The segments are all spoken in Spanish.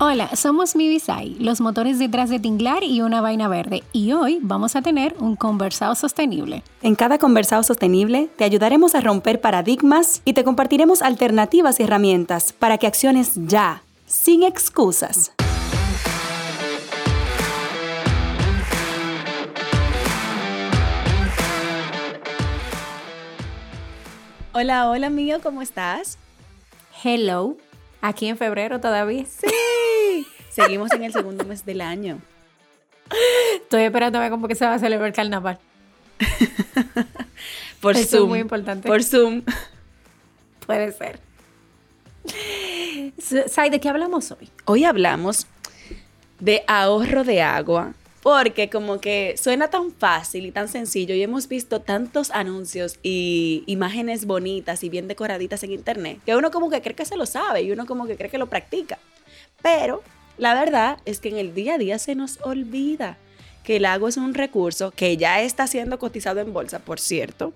Hola, somos Mibisai, los motores detrás de Tinglar y una vaina verde, y hoy vamos a tener un conversado sostenible. En cada conversado sostenible te ayudaremos a romper paradigmas y te compartiremos alternativas y herramientas para que acciones ya, sin excusas. Hola, hola mío, ¿cómo estás? Hello, aquí en febrero todavía. Sí. Seguimos en el segundo mes del año. Estoy esperando a ver cómo que se va a celebrar el carnaval. Por Eso Zoom. es muy importante. Por Zoom. Puede ser. Sai, ¿de qué hablamos hoy? Hoy hablamos de ahorro de agua. Porque como que suena tan fácil y tan sencillo y hemos visto tantos anuncios y imágenes bonitas y bien decoraditas en internet que uno como que cree que se lo sabe y uno como que cree que lo practica. Pero la verdad es que en el día a día se nos olvida que el agua es un recurso que ya está siendo cotizado en bolsa, por cierto,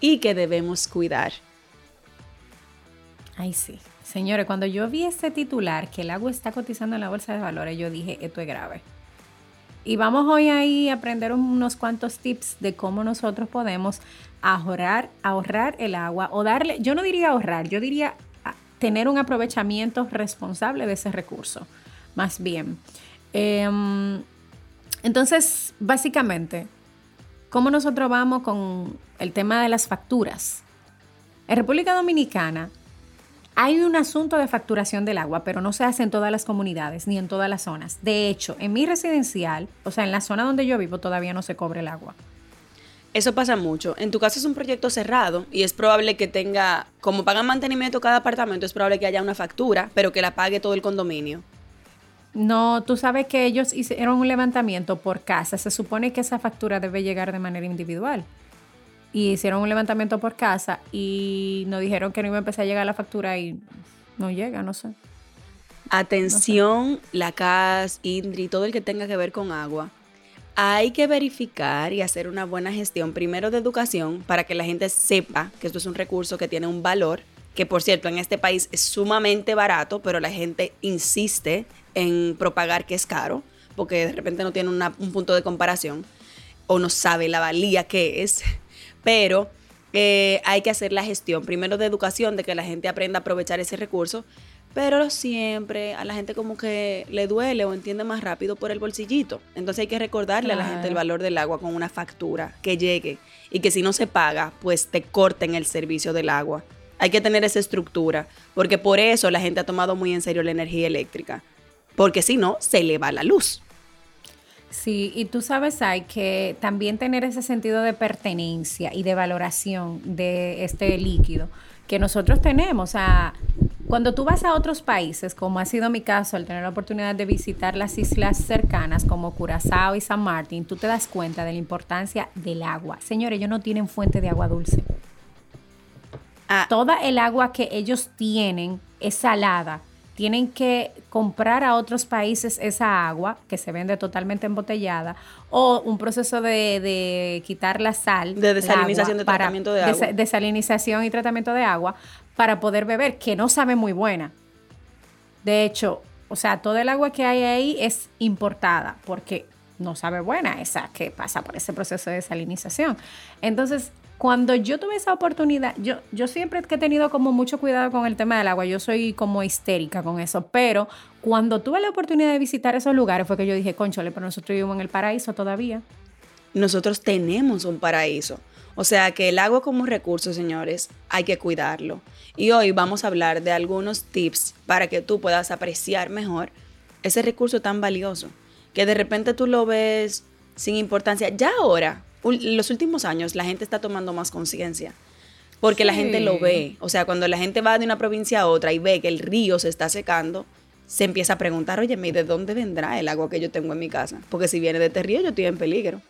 y que debemos cuidar. Ay, sí. Señores, cuando yo vi ese titular que el agua está cotizando en la bolsa de valores, yo dije, esto es grave. Y vamos hoy ahí a aprender unos cuantos tips de cómo nosotros podemos ahorrar, ahorrar el agua o darle, yo no diría ahorrar, yo diría ah, tener un aprovechamiento responsable de ese recurso más bien. Em, entonces, básicamente, ¿cómo nosotros vamos con el tema de las facturas? En República Dominicana hay un asunto de facturación del agua, pero no se hace en todas las comunidades ni en todas las zonas. De hecho, en mi residencial, o sea, en la zona donde yo vivo, todavía no se cobra el agua. Eso pasa mucho. En tu caso es un proyecto cerrado y es probable que tenga, como pagan mantenimiento cada apartamento, es probable que haya una factura, pero que la pague todo el condominio. No, tú sabes que ellos hicieron un levantamiento por casa. Se supone que esa factura debe llegar de manera individual. Y hicieron un levantamiento por casa y nos dijeron que no iba a empezar a llegar la factura y no llega, no sé. Atención, la CAS, INDRI, todo el que tenga que ver con agua. Hay que verificar y hacer una buena gestión primero de educación para que la gente sepa que esto es un recurso que tiene un valor, que por cierto en este país es sumamente barato, pero la gente insiste en propagar que es caro, porque de repente no tiene un punto de comparación o no sabe la valía que es, pero eh, hay que hacer la gestión, primero de educación, de que la gente aprenda a aprovechar ese recurso, pero siempre a la gente como que le duele o entiende más rápido por el bolsillito. Entonces hay que recordarle a la gente el valor del agua con una factura que llegue y que si no se paga, pues te corten el servicio del agua. Hay que tener esa estructura, porque por eso la gente ha tomado muy en serio la energía eléctrica porque si no, se le va la luz. Sí, y tú sabes, hay que también tener ese sentido de pertenencia y de valoración de este líquido que nosotros tenemos. O sea, cuando tú vas a otros países, como ha sido mi caso al tener la oportunidad de visitar las islas cercanas como Curazao y San Martín, tú te das cuenta de la importancia del agua. Señores, ellos no tienen fuente de agua dulce. Ah. Toda el agua que ellos tienen es salada tienen que comprar a otros países esa agua que se vende totalmente embotellada o un proceso de, quitar la sal. De desalinización de tratamiento de agua. desalinización y tratamiento de agua para poder beber, que no sabe muy buena. De hecho, o sea, todo el agua que hay ahí es importada porque no sabe buena esa que pasa por ese proceso de desalinización. Entonces, cuando yo tuve esa oportunidad, yo, yo siempre he tenido como mucho cuidado con el tema del agua, yo soy como histérica con eso, pero cuando tuve la oportunidad de visitar esos lugares fue que yo dije, conchole, pero nosotros vivimos en el paraíso todavía. Nosotros tenemos un paraíso. O sea que el agua como recurso, señores, hay que cuidarlo. Y hoy vamos a hablar de algunos tips para que tú puedas apreciar mejor ese recurso tan valioso, que de repente tú lo ves sin importancia. Ya ahora, los últimos años la gente está tomando más conciencia. Porque la gente lo ve. O sea, cuando la gente va de una provincia a otra y ve que el río se está secando, se empieza a preguntar, oye, ¿de dónde vendrá el agua que yo tengo en mi casa? Porque si viene de este río, yo estoy en peligro.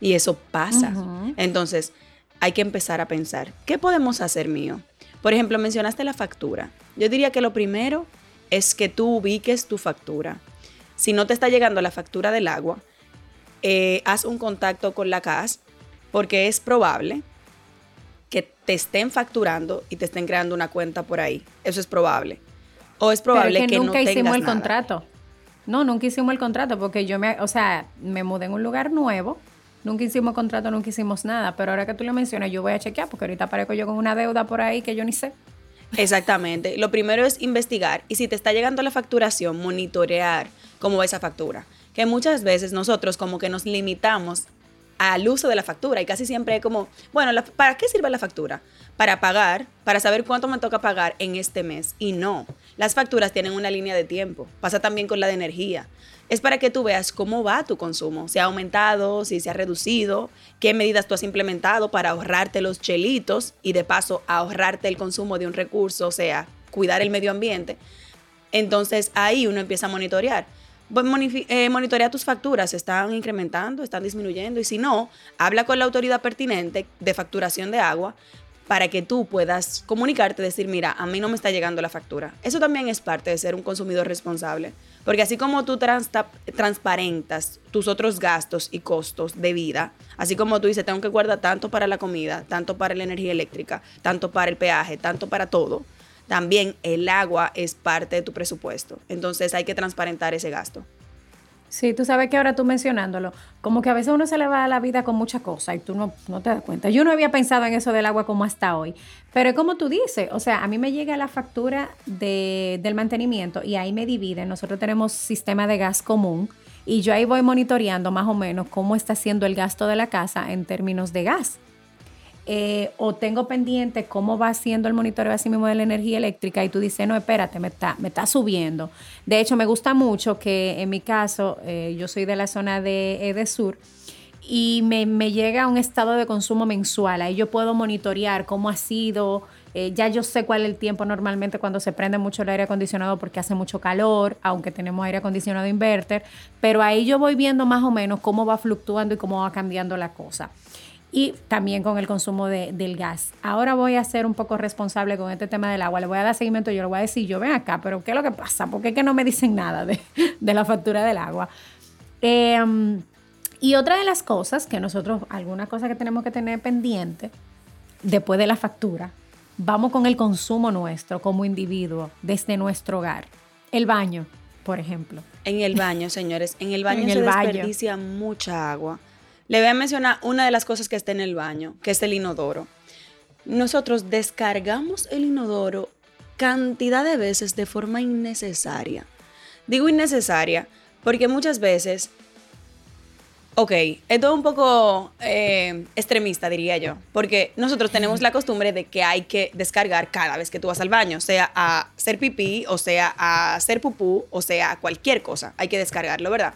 Y eso pasa. Entonces, hay que empezar a pensar, ¿qué podemos hacer mío? Por ejemplo, mencionaste la factura. Yo diría que lo primero es que tú ubiques tu factura. Si no te está llegando la factura del agua, eh, haz un contacto con la CAS porque es probable que te estén facturando y te estén creando una cuenta por ahí. Eso es probable. O es probable que, nunca no hicimos el contrato. No, nunca hicimos el contrato porque yo me, o sea, me mudé en un lugar nuevo. Nunca hicimos contrato, nunca hicimos nada. Pero ahora que tú lo mencionas, yo voy a chequear porque ahorita aparezco yo con una deuda por ahí que yo ni sé. Exactamente. Lo primero es investigar y si te está llegando la facturación, monitorear cómo va esa factura. Que muchas veces nosotros como que nos limitamos al uso de la factura y casi siempre como, bueno, ¿para qué sirve la factura? Para pagar, para saber cuánto me toca pagar en este mes. Y no, las facturas tienen una línea de tiempo. Pasa también con la de energía. Es para que tú veas cómo va tu consumo, si ha aumentado, si se ha reducido, qué medidas tú has implementado para ahorrarte los chelitos y de paso ahorrarte el consumo de un recurso, o sea, cuidar el medio ambiente. Entonces ahí uno empieza a monitorear eh, monitorea tus facturas, están incrementando, están disminuyendo y si no, habla con la autoridad pertinente de facturación de agua para que tú puedas comunicarte, decir, mira, a mí no me está llegando la factura. Eso también es parte de ser un consumidor responsable, porque así como tú transparentas tus otros gastos y costos de vida, así como tú dices, tengo que guardar tanto para la comida, tanto para la energía eléctrica, tanto para el peaje, tanto para todo, también el agua es parte de tu presupuesto. Entonces hay que transparentar ese gasto. Sí, tú sabes que ahora tú mencionándolo, como que a veces uno se le va a la vida con muchas cosas y tú no, no te das cuenta. Yo no había pensado en eso del agua como hasta hoy, pero es como tú dices, o sea, a mí me llega la factura de, del mantenimiento y ahí me divide. Nosotros tenemos sistema de gas común y yo ahí voy monitoreando más o menos cómo está siendo el gasto de la casa en términos de gas. Eh, o tengo pendiente cómo va haciendo el monitoreo así mismo de la energía eléctrica y tú dices, no, espérate, me está, me está subiendo. De hecho, me gusta mucho que en mi caso, eh, yo soy de la zona de Edesur y me, me, llega un estado de consumo mensual. Ahí yo puedo monitorear cómo ha sido. Eh, ya yo sé cuál es el tiempo normalmente cuando se prende mucho el aire acondicionado porque hace mucho calor, aunque tenemos aire acondicionado inverter, pero ahí yo voy viendo más o menos cómo va fluctuando y cómo va cambiando la cosa y también con el consumo de, del gas. Ahora voy a ser un poco responsable con este tema del agua. Le voy a dar seguimiento, yo le voy a decir, yo ven acá, pero ¿qué es lo que pasa? ¿Por qué es que no me dicen nada de, la factura del agua? Em, y otra de las cosas que nosotros, alguna cosa que tenemos que tener pendiente después de la factura, vamos con el consumo nuestro como individuo desde nuestro hogar. El baño, por ejemplo. En el baño, señores, en el baño se desperdicia mucha agua. Le voy a mencionar una de las cosas que está en el baño, que es el inodoro. Nosotros descargamos el inodoro cantidad de veces de forma innecesaria. Digo innecesaria porque muchas veces, ok, esto es un poco eh, extremista, diría yo, porque nosotros tenemos la costumbre de que hay que descargar cada vez que tú vas al baño, sea a hacer pipí, o sea a hacer pupú, o sea cualquier cosa, hay que descargarlo, ¿verdad?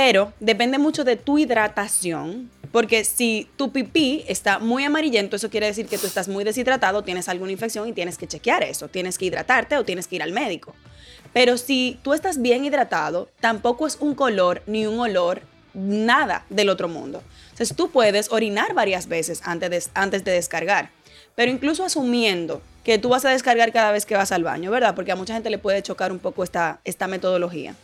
Pero depende mucho de tu hidratación, porque si tu pipí está muy amarillento, eso quiere decir que tú estás muy deshidratado, tienes alguna infección y tienes que chequear eso, tienes que hidratarte o tienes que ir al médico. Pero si tú estás bien hidratado, tampoco es un color ni un olor, nada del otro mundo. Entonces tú puedes orinar varias veces antes de, antes de descargar. Pero incluso asumiendo que tú vas a descargar cada vez que vas al baño, ¿verdad? Porque a mucha gente le puede chocar un poco esta, esta metodología.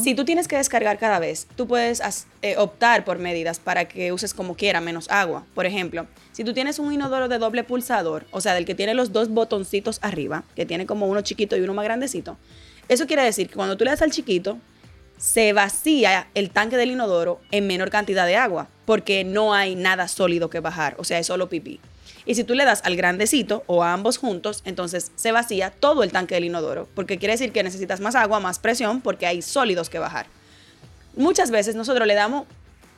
Si tú tienes que descargar cada vez, tú puedes eh, optar por medidas para que uses como quiera menos agua. Por ejemplo, si tú tienes un inodoro de doble pulsador, o sea, del que tiene los dos botoncitos arriba, que tiene como uno chiquito y uno más grandecito, eso quiere decir que cuando tú le das al chiquito, se vacía el tanque del inodoro en menor cantidad de agua, porque no hay nada sólido que bajar, o sea, es solo pipí. Y si tú le das al grandecito o a ambos juntos, entonces se vacía todo el tanque del inodoro, porque quiere decir que necesitas más agua, más presión, porque hay sólidos que bajar. Muchas veces nosotros le damos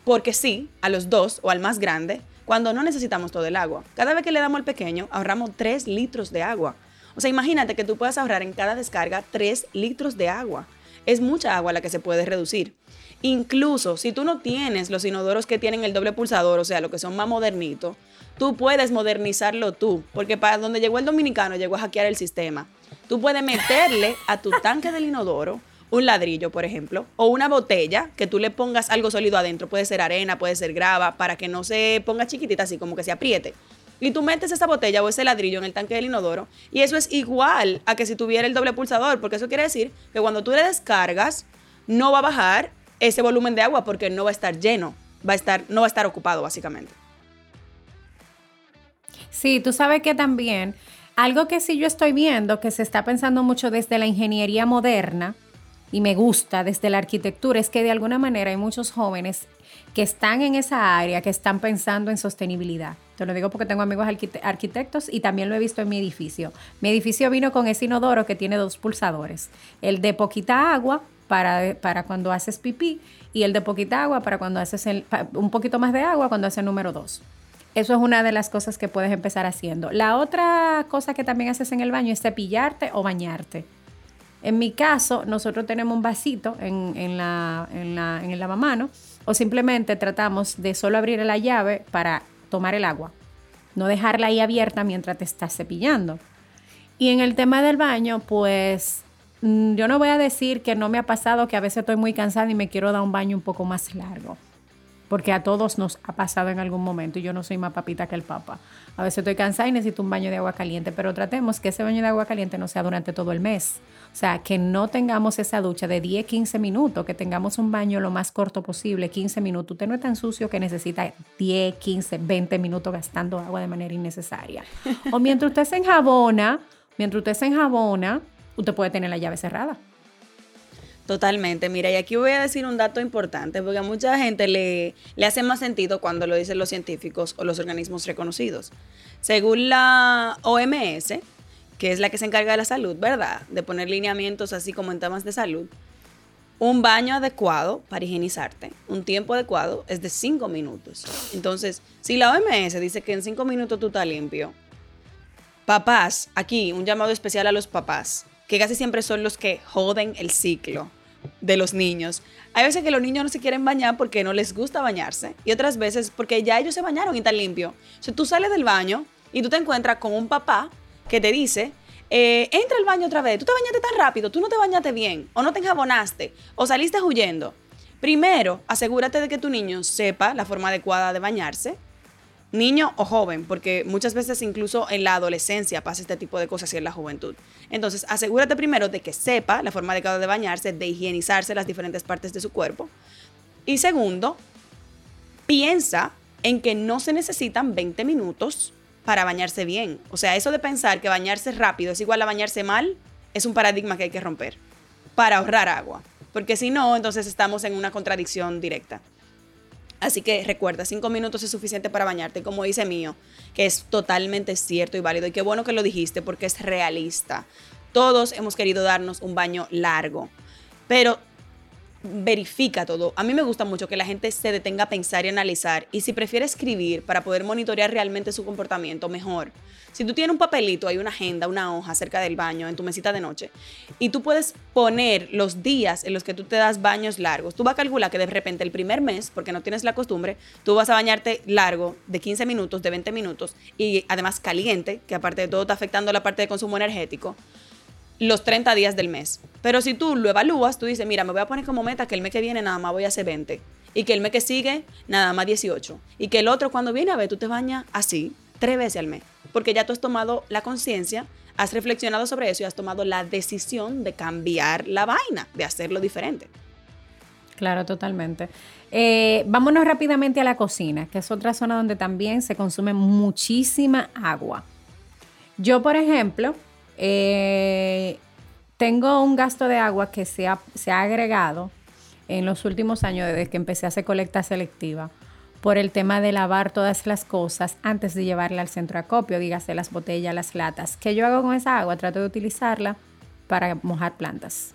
porque sí a los dos o al más grande cuando no necesitamos todo el agua. Cada vez que le damos al pequeño, ahorramos 3 litros de agua. O sea, imagínate que tú puedas ahorrar en cada descarga 3 litros de agua. Es mucha agua la que se puede reducir. Incluso si tú no tienes los inodoros que tienen el doble pulsador, o sea, lo que son más modernitos, tú puedes modernizarlo tú, porque para donde llegó el dominicano llegó a hackear el sistema. Tú puedes meterle a tu tanque del inodoro un ladrillo, por ejemplo, o una botella que tú le pongas algo sólido adentro, puede ser arena, puede ser grava, para que no se ponga chiquitita así, como que se apriete. Y tú metes esa botella o ese ladrillo en el tanque del inodoro y eso es igual a que si tuviera el doble pulsador, porque eso quiere decir que cuando tú le descargas, no va a bajar ese volumen de agua porque no va a estar lleno, va a estar, no va a estar ocupado básicamente. Sí, tú sabes que también algo que sí yo estoy viendo que se está pensando mucho desde la ingeniería moderna y me gusta desde la arquitectura es que de alguna manera hay muchos jóvenes que están en esa área, que están pensando en sostenibilidad. Te lo digo porque tengo amigos arquitectos y también lo he visto en mi edificio. Mi edificio vino con ese inodoro que tiene dos pulsadores. El de poquita agua para, para cuando haces pipí y el de poquita agua para cuando haces un poquito más de agua cuando haces el número dos. Eso es una de las cosas que puedes empezar haciendo. La otra cosa que también haces en el baño es cepillarte o bañarte. En mi caso, nosotros tenemos un vasito en, la, en, la, en el lavamano o simplemente tratamos de solo abrir la llave para tomar el agua, no dejarla ahí abierta mientras te estás cepillando. Y en el tema del baño, pues mm, yo no voy a decir que no me ha pasado que a veces estoy muy cansada y me quiero dar un baño un poco más largo porque a todos nos ha pasado en algún momento y yo no soy más papita que el papa. A veces estoy cansada y necesito un baño de agua caliente, pero tratemos que ese baño de agua caliente no sea durante todo el mes. O sea, que no tengamos esa ducha de 10, 15 minutos, que tengamos un baño lo más corto posible, 15 minutos. Usted no es tan sucio que necesita 10, 15, 20 minutos gastando agua de manera innecesaria. O mientras usted se enjabona, mientras usted se enjabona, usted puede tener la llave cerrada. Totalmente. Mira, y aquí voy a decir un dato importante, porque a mucha gente le, le hace más sentido cuando lo dicen los científicos o los organismos reconocidos. Según la OMS, que es la que se encarga de la salud, ¿verdad? De poner lineamientos así como en temas de salud. Un baño adecuado para higienizarte, un tiempo adecuado es de 5 minutos. Entonces, si la OMS dice que en 5 minutos tú estás limpio, papás, aquí un llamado especial a los papás, que casi siempre son los que joden el ciclo de los niños. Hay veces que los niños no se quieren bañar porque no les gusta bañarse y otras veces porque ya ellos se bañaron y están limpios. O tú sales del baño y tú te encuentras con un papá que te dice, eh, entra al baño otra vez, tú te bañaste tan rápido, tú no te bañaste bien, o no te enjabonaste, o saliste huyendo. Primero, asegúrate de que tu niño sepa la forma adecuada de bañarse, niño o joven, porque muchas veces incluso en la adolescencia pasa este tipo de cosas y en la juventud. Entonces, asegúrate primero de que sepa la forma adecuada de bañarse, de higienizarse las diferentes partes de su cuerpo. Y segundo, piensa en que no se necesitan 20 minutos para bañarse bien. O sea, eso de pensar que bañarse rápido es igual a bañarse mal, es un paradigma que hay que romper para ahorrar agua. Porque si no, entonces estamos en una contradicción directa. Así que recuerda, cinco minutos es suficiente para bañarte, como dice mío, que es totalmente cierto y válido. Y qué bueno que lo dijiste porque es realista. Todos hemos querido darnos un baño largo, pero verifica todo. A mí me gusta mucho que la gente se detenga a pensar y analizar. Y si prefiere escribir para poder monitorear realmente su comportamiento, mejor. Si tú tienes un papelito, hay una agenda, una hoja cerca del baño, en tu mesita de noche, y tú puedes poner los días en los que tú te das baños largos, tú vas a calcular que de repente el primer mes, porque no tienes la costumbre, tú vas a bañarte largo de 15 minutos, de 20 minutos, y además caliente, que aparte de todo está afectando la parte de consumo energético los 30 días del mes. Pero si tú lo evalúas, tú dices, mira, me voy a poner como meta que el mes que viene nada más voy a hacer 20. Y que el mes que sigue nada más 18. Y que el otro cuando viene a ver, tú te bañas así, tres veces al mes. Porque ya tú has tomado la conciencia, has reflexionado sobre eso y has tomado la decisión de cambiar la vaina, de hacerlo diferente. Claro, totalmente. Eh, vámonos rápidamente a la cocina, que es otra zona donde también se consume muchísima agua. Yo, por ejemplo, eh, tengo un gasto de agua que se ha, agregado en los últimos años desde que empecé a hacer colecta selectiva por el tema de lavar todas las cosas antes de llevarla al centro de acopio, dígase las botellas, las latas. ¿Qué yo hago con esa agua? Trato de utilizarla para mojar plantas.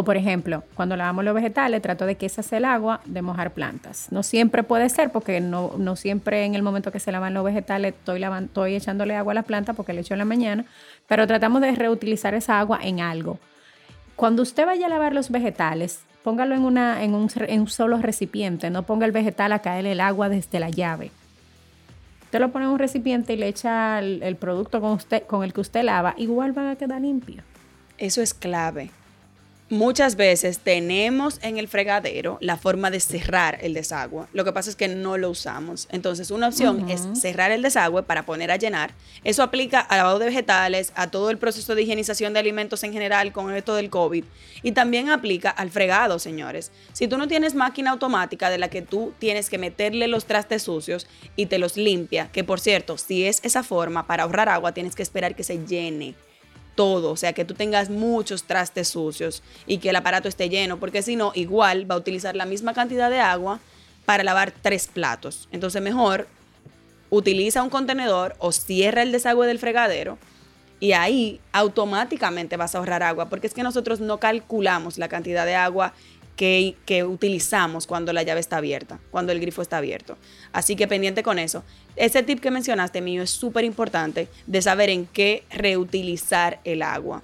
O por ejemplo, cuando lavamos los vegetales, trato de que esa sea el agua de mojar plantas. No siempre puede ser porque no, no siempre en el momento que se lavan los vegetales estoy, estoy echándole agua a las plantas porque le echo en la mañana, pero tratamos de reutilizar esa agua en algo. Cuando usted vaya a lavar los vegetales, póngalo en, una, en, un, en un solo recipiente, no ponga el vegetal a caer el agua desde la llave. Usted lo pone en un recipiente y le echa el, producto con, usted, con el que usted lava, igual van a quedar limpios. Eso es clave muchas veces tenemos en el fregadero la forma de cerrar el desagüe. Lo que pasa es que no lo usamos. Entonces, una opción es cerrar el desagüe para poner a llenar. Eso aplica al lavado de vegetales, a todo el proceso de higienización de alimentos en general con esto del COVID. Y también aplica al fregado, señores. Si tú no tienes máquina automática de la que tú tienes que meterle los trastes sucios y te los limpia, que por cierto, si es esa forma para ahorrar agua, tienes que esperar que se llene todo, o sea, que tú tengas muchos trastes sucios y que el aparato esté lleno, porque si no, igual va a utilizar la misma cantidad de agua para lavar tres platos. Entonces, mejor utiliza un contenedor o cierra el desagüe del fregadero y ahí automáticamente vas a ahorrar agua, porque es que nosotros no calculamos la cantidad de agua que, utilizamos cuando la llave está abierta, cuando el grifo está abierto. Así que pendiente con eso. Ese tip que mencionaste mío es súper importante de saber en qué reutilizar el agua.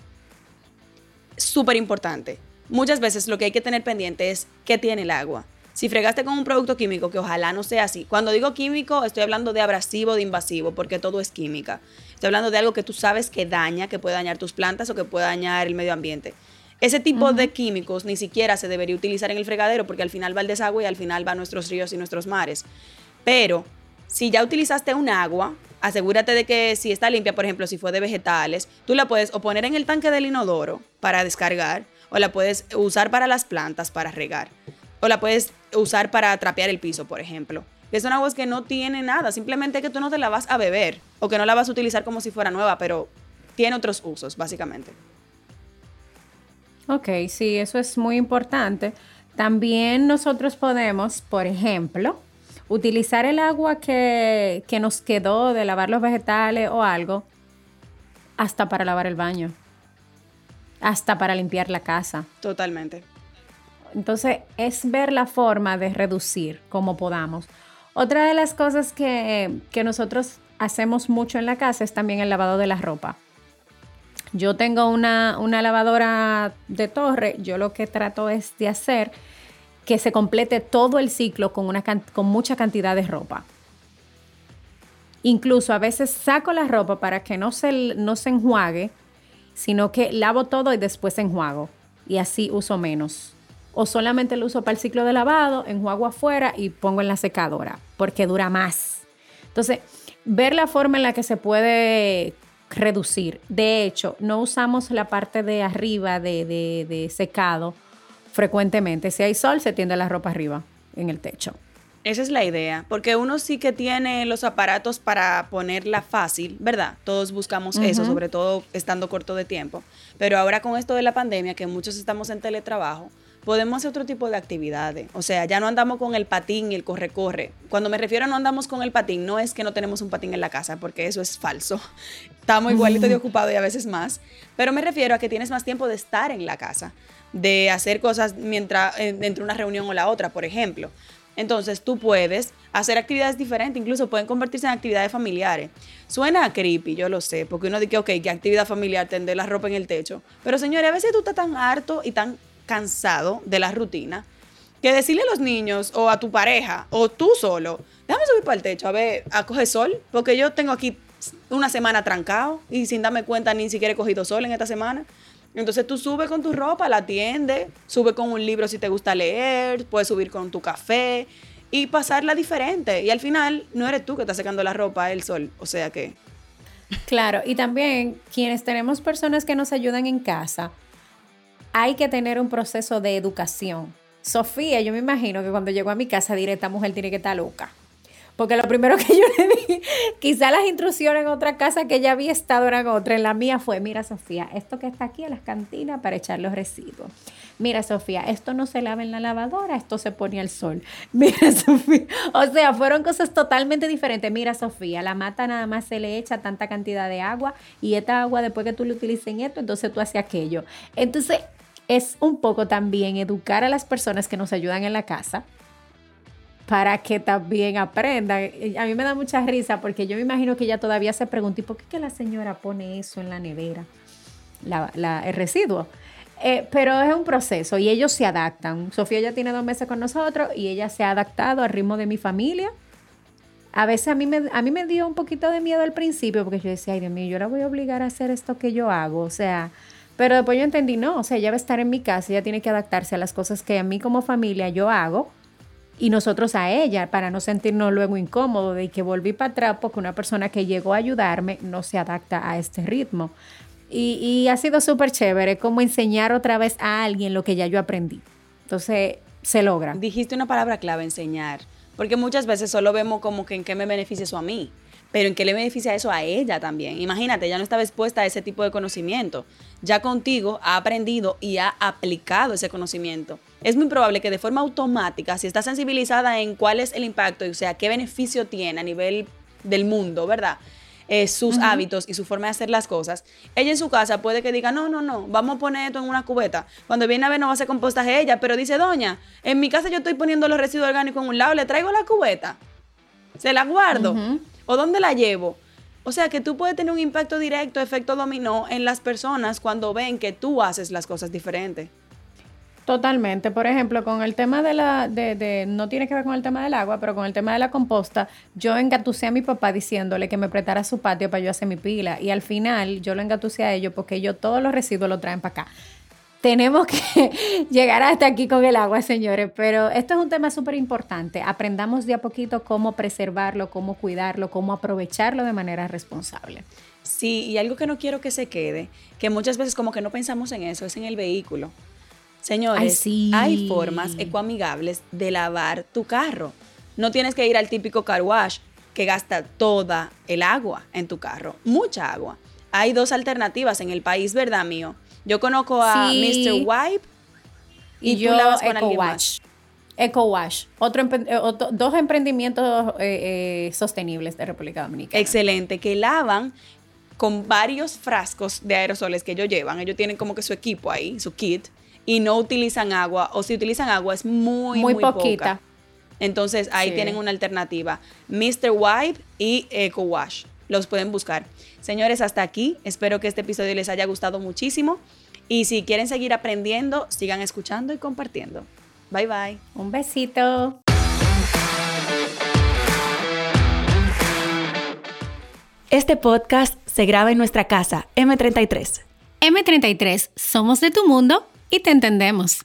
Súper importante. Muchas veces lo que hay que tener pendiente es qué tiene el agua. Si fregaste con un producto químico, que ojalá no sea así. Cuando digo químico, estoy hablando de abrasivo, de invasivo, porque todo es química. Estoy hablando de algo que tú sabes que daña, que puede dañar tus plantas o que puede dañar el medio ambiente. Ese tipo de químicos ni siquiera se debería utilizar en el fregadero porque al final va el desagüe y al final va a nuestros ríos y nuestros mares. Pero si ya utilizaste un agua, asegúrate de que si está limpia, por ejemplo, si fue de vegetales, tú la puedes o poner en el tanque del inodoro para descargar, o la puedes usar para las plantas para regar, o la puedes usar para trapear el piso, por ejemplo. Que son aguas que no tienen nada, simplemente que tú no te la vas a beber o que no la vas a utilizar como si fuera nueva, pero tiene otros usos, básicamente. Ok, sí, eso es muy importante. También nosotros podemos, por ejemplo, utilizar el agua que, nos quedó de lavar los vegetales o algo, hasta para lavar el baño, hasta para limpiar la casa. Totalmente. Entonces, es ver la forma de reducir como podamos. Otra de las cosas que, que nosotros hacemos mucho en la casa es también el lavado de la ropa. Yo tengo una, lavadora de torre, yo lo que trato es de hacer que se complete todo el ciclo con, una, con mucha cantidad de ropa. Incluso a veces saco la ropa para que no se, no se enjuague, sino que lavo todo y después enjuago. Y así uso menos. O solamente lo uso para el ciclo de lavado, enjuago afuera y pongo en la secadora, porque dura más. Entonces, ver la forma en la que se puede reducir. De hecho, no usamos la parte de arriba de, secado frecuentemente. Si hay sol, se tiende la ropa arriba en el techo. Esa es la idea, porque uno sí que tiene los aparatos para ponerla fácil, ¿verdad? Todos buscamos eso, sobre todo estando corto de tiempo. Pero ahora con esto de la pandemia, que muchos estamos en teletrabajo, podemos hacer otro tipo de actividades. O sea, ya no andamos con el patín y el corre-corre. Cuando me refiero a no andamos con el patín, no es que no tenemos un patín en la casa, porque eso es falso. Estamos igualito de ocupado y a veces más. Pero me refiero a que tienes más tiempo de estar en la casa, de hacer cosas mientras, eh, entre una reunión o la otra, por ejemplo. Entonces tú puedes hacer actividades diferentes, incluso pueden convertirse en actividades familiares. Suena creepy, yo lo sé, porque uno dice, ok, ¿qué actividad familiar? Tender la ropa en el techo. Pero señores, a veces tú estás tan harto y tan cansado de la rutina que decirle a los niños o a tu pareja o tú solo, déjame subir para el techo a ver, a coger sol, porque yo tengo aquí una semana trancado y sin darme cuenta ni siquiera he cogido sol en esta semana. Entonces tú subes con tu ropa, la atiende, sube con un libro si te gusta leer, puedes subir con tu café y pasarla diferente. Y al final no eres tú que estás secando la ropa, el sol. O sea que... Claro, y también quienes tenemos personas que nos ayudan en casa, hay que tener un proceso de educación. Sofía, yo me imagino que cuando llegó a mi casa diré, esta mujer tiene que estar loca. Porque lo primero que yo le di, quizá las instrucciones en otra casa que ya había estado eran otra. En la mía fue, mira Sofía, esto que está aquí en las cantinas para echar los residuos. Mira Sofía, esto no se lava en la lavadora, esto se pone al sol. Mira Sofía, o sea, fueron cosas totalmente diferentes. Mira Sofía, la mata nada más se le echa tanta cantidad de agua y esta agua después que tú le utilices en esto, entonces tú haces aquello. Entonces, es un poco también educar a las personas que nos ayudan en la casa para que también aprendan. A mí me da mucha risa porque yo me imagino que ella todavía se pregunta, ¿y por qué que la señora pone eso en la nevera? el residuo. Eh, pero es un proceso y ellos se adaptan. Sofía ya tiene dos meses con nosotros y ella se ha adaptado al ritmo de mi familia. A veces a mí, me, a mí me dio un poquito de miedo al principio porque yo decía, ay Dios mío, yo la voy a obligar a hacer esto que yo hago. O sea, Pero después yo entendí, no, o sea, ella va a estar en mi casa, ella tiene que adaptarse a las cosas que a mí como familia yo hago y nosotros a ella para no sentirnos luego incómodos de que volví para atrás porque una persona que llegó a ayudarme no se adapta a este ritmo. Y, y ha sido súper chévere como enseñar otra vez a alguien lo que ya yo aprendí. Entonces, se logra. Dijiste una palabra clave, enseñar. Porque muchas veces solo vemos como que en qué me beneficia eso a mí, pero en qué le beneficia eso a ella también. Imagínate, ya no estaba expuesta a ese tipo de conocimiento. Ya contigo ha aprendido y ha aplicado ese conocimiento. Es muy probable que de forma automática, si está sensibilizada en cuál es el impacto, o sea, qué beneficio tiene a nivel del mundo, ¿verdad? Eh, sus hábitos y su forma de hacer las cosas, ella en su casa puede que diga, no, no, no, vamos a poner esto en una cubeta. Cuando viene a ver no va a hacer compostaje ella, pero dice, doña, en mi casa yo estoy poniendo los residuos orgánicos en un lado, le traigo la cubeta, se la guardo, o dónde la llevo. O sea que tú puedes tener un impacto directo, efecto dominó en las personas cuando ven que tú haces las cosas diferentes. Totalmente. Por ejemplo, con el tema de la, de, de, no tiene que ver con el tema del agua, pero con el tema de la composta, yo engatusé a mi papá diciéndole que me prestara su patio para yo hacer mi pila. Y al final yo lo engatusé a ellos porque yo todos los residuos lo traen para acá. Tenemos que llegar hasta aquí con el agua, señores, pero esto es un tema súper importante. Aprendamos de a poquito cómo preservarlo, cómo cuidarlo, cómo aprovecharlo de manera responsable. Sí, y algo que no quiero que se quede, que muchas veces como que no pensamos en eso, es en el vehículo. Señores, hay formas ecoamigables de lavar tu carro. No tienes que ir al típico car wash que gasta toda el agua en tu carro, mucha agua. Hay dos alternativas en el país, ¿verdad, mío? Yo conozco a Mr. Wipe y, yo lavas con Eco Wash. Eco Wash, otro, eh, dos emprendimientos eh, eh, sostenibles de República Dominicana. Excelente, que lavan con varios frascos de aerosoles que ellos llevan. Ellos tienen como que su equipo ahí, su kit y no utilizan agua, o si utilizan agua es muy, muy, poquita. Entonces ahí tienen una alternativa. Mr. Wipe y Eco Wash. Los pueden buscar. Señores, hasta aquí. Espero que este episodio les haya gustado muchísimo. Y si quieren seguir aprendiendo, sigan escuchando y compartiendo. Bye bye. Un besito. Este podcast se graba en nuestra casa, M33. M33, somos de tu mundo y te entendemos.